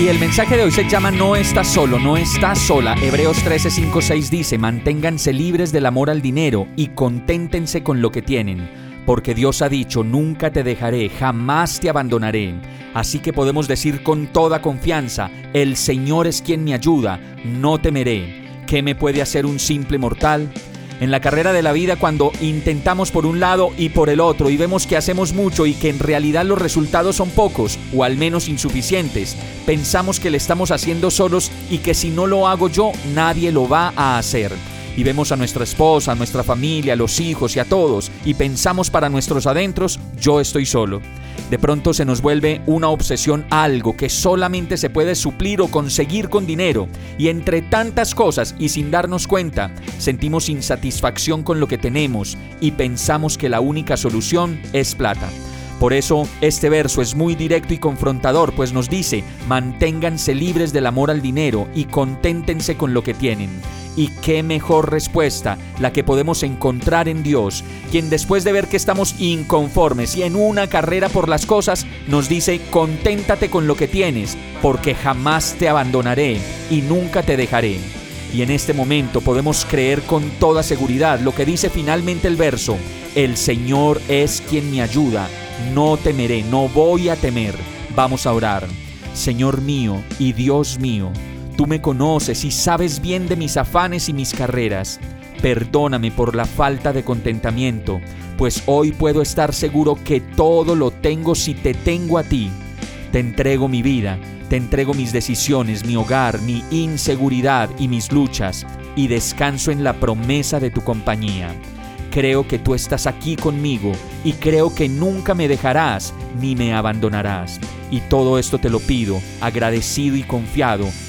Y el mensaje de hoy se llama No estás solo, no estás sola. Hebreos 13, 5, 6 dice, manténganse libres del amor al dinero y conténtense con lo que tienen porque Dios ha dicho, nunca te dejaré, jamás te abandonaré. Así que podemos decir con toda confianza, el Señor es quien me ayuda, no temeré. ¿Qué me puede hacer un simple mortal? En la carrera de la vida cuando intentamos por un lado y por el otro y vemos que hacemos mucho y que en realidad los resultados son pocos o al menos insuficientes, pensamos que le estamos haciendo solos y que si no lo hago yo, nadie lo va a hacer y vemos a nuestra esposa, a nuestra familia, a los hijos y a todos y pensamos para nuestros adentros, yo estoy solo. De pronto se nos vuelve una obsesión algo que solamente se puede suplir o conseguir con dinero y entre tantas cosas y sin darnos cuenta, sentimos insatisfacción con lo que tenemos y pensamos que la única solución es plata. Por eso este verso es muy directo y confrontador, pues nos dice, manténganse libres del amor al dinero y conténtense con lo que tienen. Y qué mejor respuesta la que podemos encontrar en Dios, quien después de ver que estamos inconformes y en una carrera por las cosas, nos dice, conténtate con lo que tienes, porque jamás te abandonaré y nunca te dejaré. Y en este momento podemos creer con toda seguridad lo que dice finalmente el verso, el Señor es quien me ayuda, no temeré, no voy a temer. Vamos a orar. Señor mío y Dios mío, Tú me conoces y sabes bien de mis afanes y mis carreras. Perdóname por la falta de contentamiento, pues hoy puedo estar seguro que todo lo tengo si te tengo a ti. Te entrego mi vida, te entrego mis decisiones, mi hogar, mi inseguridad y mis luchas, y descanso en la promesa de tu compañía. Creo que tú estás aquí conmigo y creo que nunca me dejarás ni me abandonarás. Y todo esto te lo pido, agradecido y confiado